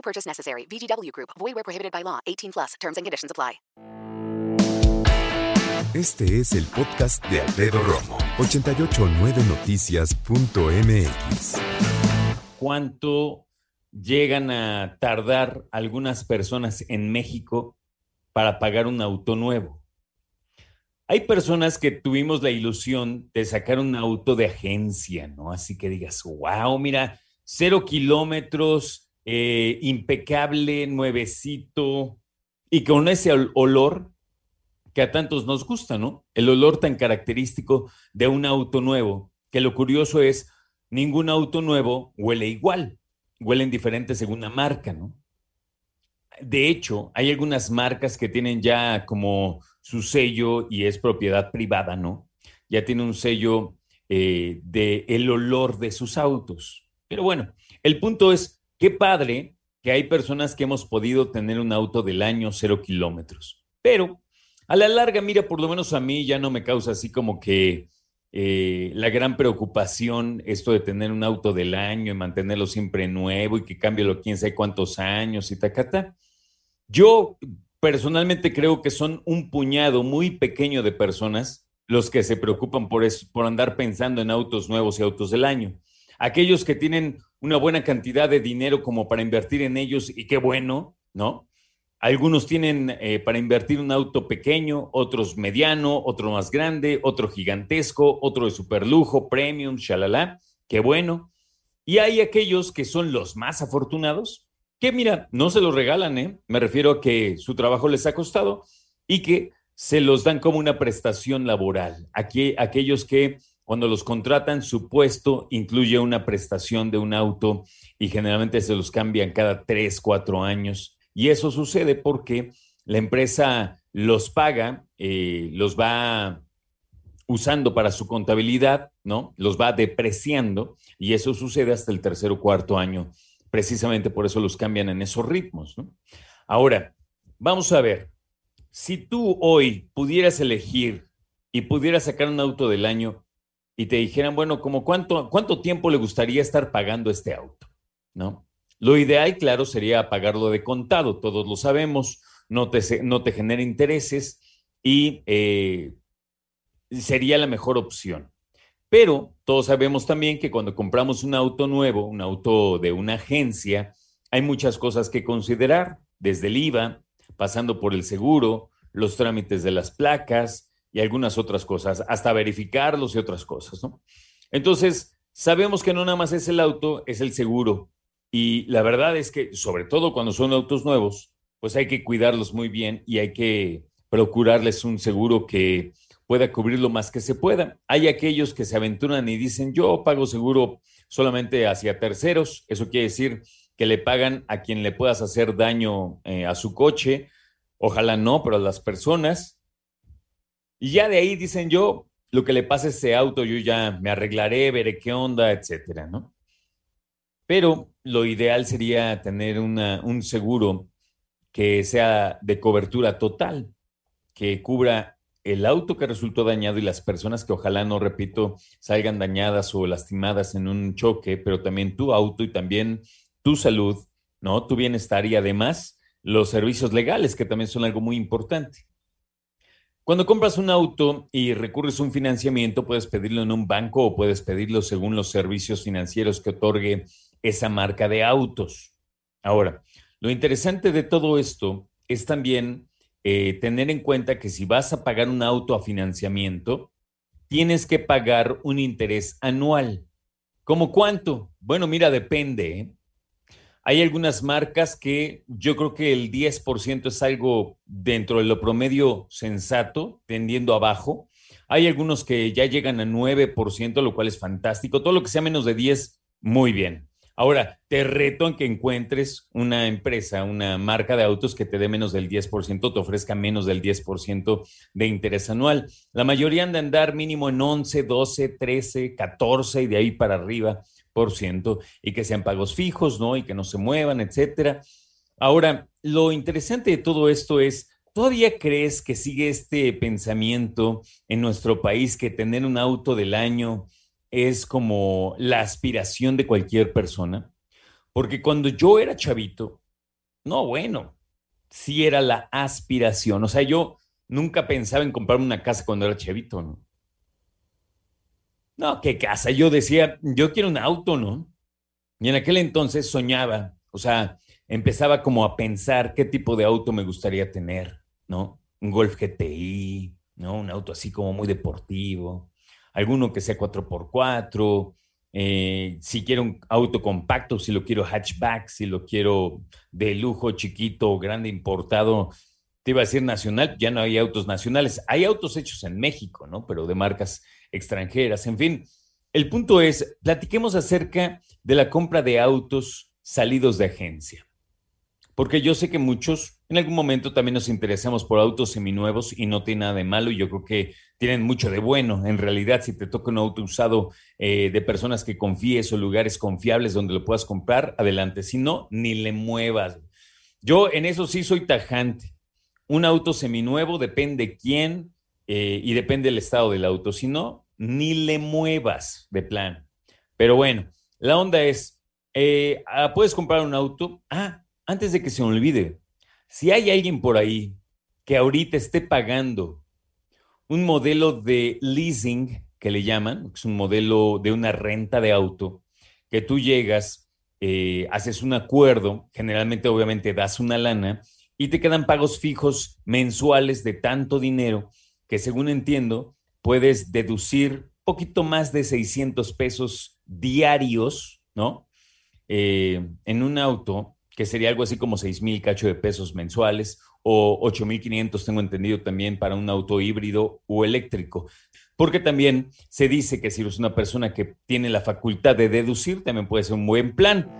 No purchase necessary. VGW Group. Void where prohibited by law. 18 plus. Terms and conditions apply. Este es el podcast de Alfredo Romo. 889noticias.mx. ¿Cuánto llegan a tardar algunas personas en México para pagar un auto nuevo? Hay personas que tuvimos la ilusión de sacar un auto de agencia, ¿no? Así que digas, wow, mira, cero kilómetros, eh, impecable, nuevecito, y con ese ol- olor que a tantos nos gusta, ¿no? El olor tan característico de un auto nuevo, que lo curioso es, ningún auto nuevo huele igual, huelen diferentes según la marca, ¿no? De hecho, hay algunas marcas que tienen ya como su sello y es propiedad privada, ¿no? Ya tiene un sello eh, de el olor de sus autos. Pero bueno, el punto es, qué padre que hay personas que hemos podido tener un auto del año cero kilómetros. Pero a la larga, mira, por lo menos a mí ya no me causa así como que eh, la gran preocupación esto de tener un auto del año y mantenerlo siempre nuevo y que cámbialo quién sabe cuántos años y tacata. Yo personalmente creo que son un puñado muy pequeño de personas los que se preocupan por eso, por andar pensando en autos nuevos y autos del año. Aquellos que tienen una buena cantidad de dinero como para invertir en ellos y qué bueno, ¿no? Algunos tienen eh, para invertir un auto pequeño, otros mediano, otro más grande, otro gigantesco, otro de superlujo, premium, shalala, qué bueno. Y hay aquellos que son los más afortunados, que mira, no se los regalan, ¿eh? Me refiero a que su trabajo les ha costado y que se los dan como una prestación laboral. Aquí, aquellos que cuando los contratan, su puesto incluye una prestación de un auto y generalmente se los cambian cada tres, cuatro años. Y eso sucede porque la empresa los paga, eh, los va usando para su contabilidad, ¿no? Los va depreciando y eso sucede hasta el tercer o cuarto año. Precisamente por eso los cambian en esos ritmos. Ahora, vamos a ver, si tú hoy pudieras elegir y pudieras sacar un auto del año y te dijeran, bueno, como cuánto, cuánto tiempo le gustaría estar pagando este auto, ¿no? Lo ideal, claro, sería pagarlo de contado, todos lo sabemos, no te, no te genera intereses y eh, sería la mejor opción. Pero todos sabemos también que cuando compramos un auto nuevo, un auto de una agencia, hay muchas cosas que considerar, desde el IVA, pasando por el seguro, los trámites de las placas y algunas otras cosas, hasta verificarlos y otras cosas, ¿no? Entonces, sabemos que no nada más es el auto, es el seguro. Y la verdad es que, sobre todo cuando son autos nuevos, pues hay que cuidarlos muy bien y hay que procurarles un seguro que pueda cubrir lo más que se pueda. Hay aquellos que se aventuran y dicen, yo pago seguro solamente hacia terceros. Eso quiere decir que le pagan a quien le puedas hacer daño eh, a su coche. Ojalá no, pero a las personas. Y ya de ahí dicen yo, lo que le pasa a ese auto, yo ya me arreglaré, veré qué onda, etcétera, ¿no? Pero lo ideal sería tener un seguro que sea de cobertura total, que cubra el auto que resultó dañado y las personas que ojalá no, repito, salgan dañadas o lastimadas en un choque, pero también tu auto y también tu salud, ¿no? Tu bienestar y además los servicios legales, que también son algo muy importante. Cuando compras un auto y recurres a un financiamiento, puedes pedirlo en un banco o puedes pedirlo según los servicios financieros que otorgue esa marca de autos. Ahora, lo interesante de todo esto es también eh, tener en cuenta que si vas a pagar un auto a financiamiento, tienes que pagar un interés anual. ¿Cómo cuánto? Bueno, mira, depende. ¿eh? Hay algunas marcas que yo creo que el 10% es algo dentro de lo promedio sensato, tendiendo abajo. Hay algunos que ya llegan a 9%, lo cual es fantástico. Todo lo que sea menos de 10, muy bien. Ahora, te reto en que encuentres una empresa, una marca de autos que te dé menos del 10%, te ofrezca menos del 10% de interés anual. La mayoría anda a andar mínimo en 11, 12, 13, 14 y de ahí para arriba y que sean pagos fijos, ¿no? Y que no se muevan, etcétera. Ahora, lo interesante de todo esto es, ¿todavía crees que sigue este pensamiento en nuestro país que tener un auto del año es como la aspiración de cualquier persona, porque cuando yo era chavito, no, bueno, sí era la aspiración. O sea, yo nunca pensaba en comprarme una casa cuando era chavito, ¿no? No, qué casa. Yo decía, yo quiero un auto, ¿no? Y en aquel entonces soñaba, o sea, empezaba como a pensar qué tipo de auto me gustaría tener, ¿no? Un Golf GTI, ¿no? Un auto así como muy deportivo alguno que sea 4x4, eh, si quiero un auto compacto, si lo quiero hatchback, si lo quiero de lujo, chiquito, grande, importado, te iba a decir nacional, ya no hay autos nacionales, hay autos hechos en México, ¿no? Pero de marcas extranjeras, en fin. El punto es, platiquemos acerca de la compra de autos salidos de agencia porque yo sé que muchos en algún momento también nos interesamos por autos seminuevos y no tiene nada de malo y yo creo que tienen mucho de bueno. En realidad, si te toca un auto usado eh, de personas que confíes o lugares confiables donde lo puedas comprar, adelante. Si no, ni le muevas. Yo en eso sí soy tajante. Un auto seminuevo depende quién eh, y depende del estado del auto. Si no, ni le muevas de plan. Pero bueno, la onda es, eh, ah, puedes comprar un auto. Ah, antes de que se me olvide, si hay alguien por ahí que ahorita esté pagando un modelo de leasing, que le llaman, es un modelo de una renta de auto, que tú llegas, eh, haces un acuerdo, generalmente obviamente das una lana y te quedan pagos fijos mensuales de tanto dinero que según entiendo puedes deducir poquito más de 600 pesos diarios, ¿no? Eh, en un auto que sería algo así como 6 mil cacho de pesos mensuales o 8 mil 500, tengo entendido también, para un auto híbrido o eléctrico. Porque también se dice que si eres una persona que tiene la facultad de deducir, también puede ser un buen plan.